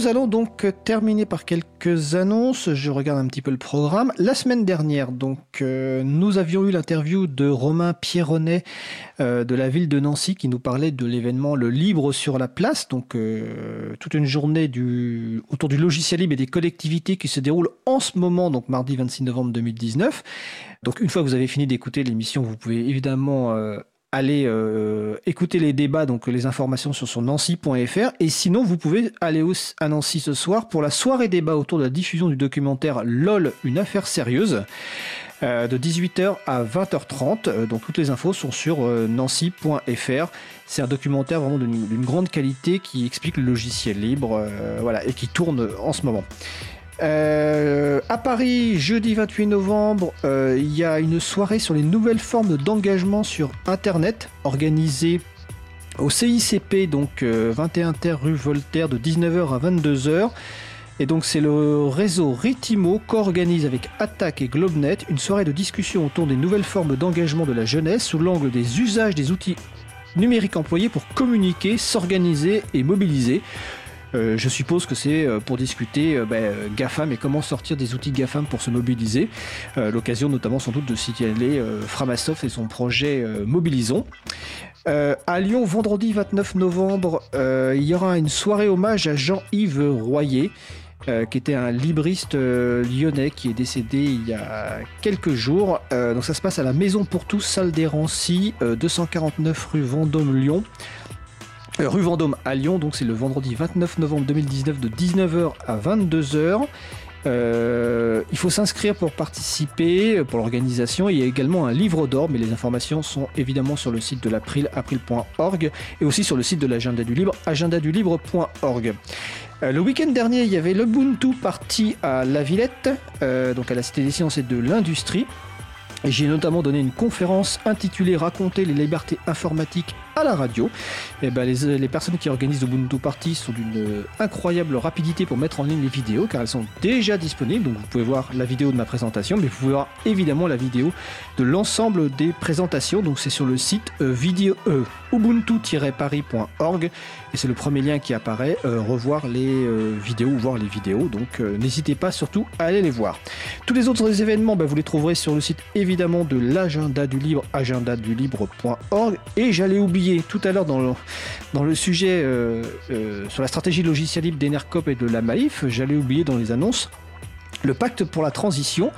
nous allons donc terminer par quelques annonces. Je regarde un petit peu le programme. La semaine dernière, donc, euh, nous avions eu l'interview de Romain Pierronnet euh, de la ville de Nancy qui nous parlait de l'événement Le Libre sur la place. Donc, euh, toute une journée autour du logiciel libre et des collectivités qui se déroule en ce moment, donc mardi 26 novembre 2019. Donc, une fois que vous avez fini d'écouter l'émission, vous pouvez évidemment allez euh, écouter les débats, donc les informations sur nancy.fr. Et sinon, vous pouvez aller à Nancy ce soir pour la soirée débat autour de la diffusion du documentaire LOL, une affaire sérieuse. Euh, de 18h à 20h30. Euh, donc toutes les infos sont sur nancy.fr. C'est un documentaire vraiment d'une grande qualité qui explique le logiciel libre voilà, et qui tourne en ce moment. Euh, à Paris, jeudi 28 novembre, euh, il y a une soirée sur les nouvelles formes d'engagement sur Internet organisée au CICP, donc 21 euh, Terre rue Voltaire, de 19h à 22h. Et donc c'est le réseau Ritimo qu'organise avec Attaque et Globenet une soirée de discussion autour des nouvelles formes d'engagement de la jeunesse sous l'angle des usages des outils numériques employés pour communiquer, s'organiser et mobiliser. Euh, je suppose que c'est euh, pour discuter euh, ben, GAFAM et comment sortir des outils GAFAM pour se mobiliser. L'occasion notamment sans doute de signaler Framasoft et son projet Mobilisons. à Lyon, vendredi 29 novembre, il y aura une soirée hommage à Jean-Yves Royer. qui était un libriste lyonnais qui est décédé il y a quelques jours. donc ça se passe à la Maison pour tous, salle des Rancy, 249 rue Vendôme, Lyon. Euh, rue Vendôme à Lyon, donc c'est le vendredi 29 novembre 2019 de 19h à 22h. Euh, il faut s'inscrire pour participer, pour l'organisation. Il y a également un livre d'or, mais les informations sont évidemment sur le site de l'April, april.org, et aussi sur le site de l'agenda du libre, agendadulibre.org. Euh, le week-end dernier, il y avait l'Ubuntu Party à La Villette, donc à la Cité des Sciences et de l'Industrie. J'ai notamment donné une conférence intitulée Raconter les libertés informatiques à la radio. Et eh ben les, les, personnes qui organisent Ubuntu Party sont d'une incroyable rapidité pour mettre en ligne les vidéos car elles sont déjà disponibles. Donc vous pouvez voir la vidéo de ma présentation, mais vous pouvez voir évidemment la vidéo de l'ensemble des présentations. Donc c'est sur le site euh, vidéo euh, ubuntu-paris.org et c'est le premier lien qui apparaît. Euh, revoir les euh, vidéos ou voir les vidéos. Donc n'hésitez pas surtout à aller les voir. Tous les autres événements, ben, vous les trouverez sur le site évidemment de l'agenda du libre, agendadulibre.org. Et j'allais oublier tout à l'heure dans le, sujet euh, euh, sur la stratégie logicielle libre d'Enercop et de la Maïf, j'allais oublier dans les annonces le pacte pour la transition,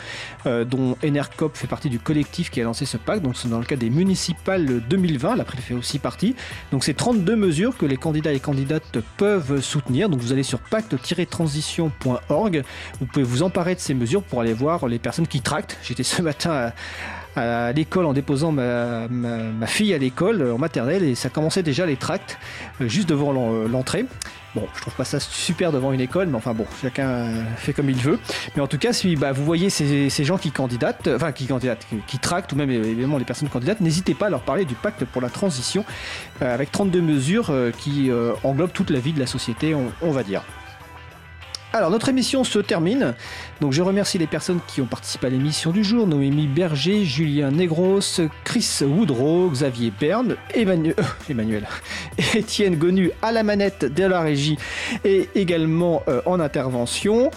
euh, dont Enercop fait partie du collectif qui a lancé ce pacte, donc c'est dans le cadre des municipales 2020, l'April fait aussi partie. Donc c'est 32 mesures que les candidats et candidates peuvent soutenir. Donc vous allez sur pacte-transition.org, vous pouvez vous emparer de ces mesures pour aller voir les personnes qui tractent. J'étais ce matin à, à l'école en déposant ma, fille à l'école en maternelle et ça commençait déjà les tracts euh, juste devant l'entrée. Bon, je trouve pas ça super devant une école, mais enfin bon, chacun fait comme il veut. Mais en tout cas, si bah, vous voyez ces, gens qui candidatent, enfin qui candidatent, qui, tractent, ou même évidemment les personnes candidates, n'hésitez pas à leur parler du pacte pour la transition, euh, avec 32 mesures euh, qui englobent toute la vie de la société, on va dire. Alors notre émission se termine. Donc je remercie les personnes qui ont participé à l'émission du jour Noémie Berger, Julien Negros, Chris Woodrow, Xavier Berne, Emmanuel, euh, Emmanuel Étienne Gonu à la manette de la régie et également euh, en intervention.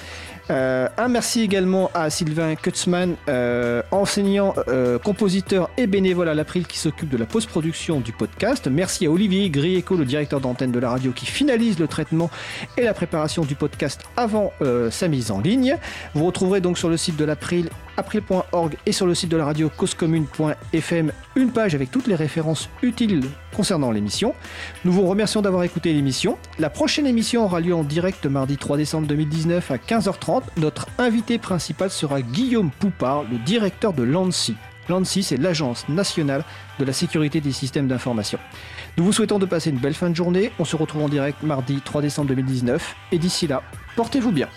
Euh, un merci également à Sylvain Kutzmann, euh, enseignant, euh, compositeur et bénévole à l'April qui s'occupe de la post-production du podcast. Merci à Olivier Grieco, le directeur d'antenne de la radio, qui finalise le traitement et la préparation du podcast avant sa mise en ligne. Vous retrouverez donc sur le site de l'April april.org et sur le site de la radio causecommune.fm une page avec toutes les références utiles concernant l'émission. Nous vous remercions d'avoir écouté l'émission. La prochaine émission aura lieu en direct mardi 3 décembre 2019 à 15h30. Notre invité principal sera Guillaume Poupard, le directeur de l'ANSI. L'ANSI, c'est l'Agence nationale de la sécurité des systèmes d'information. Nous vous souhaitons de passer une belle fin de journée. On se retrouve en direct mardi 3 décembre 2019. Et d'ici là, portez-vous bien.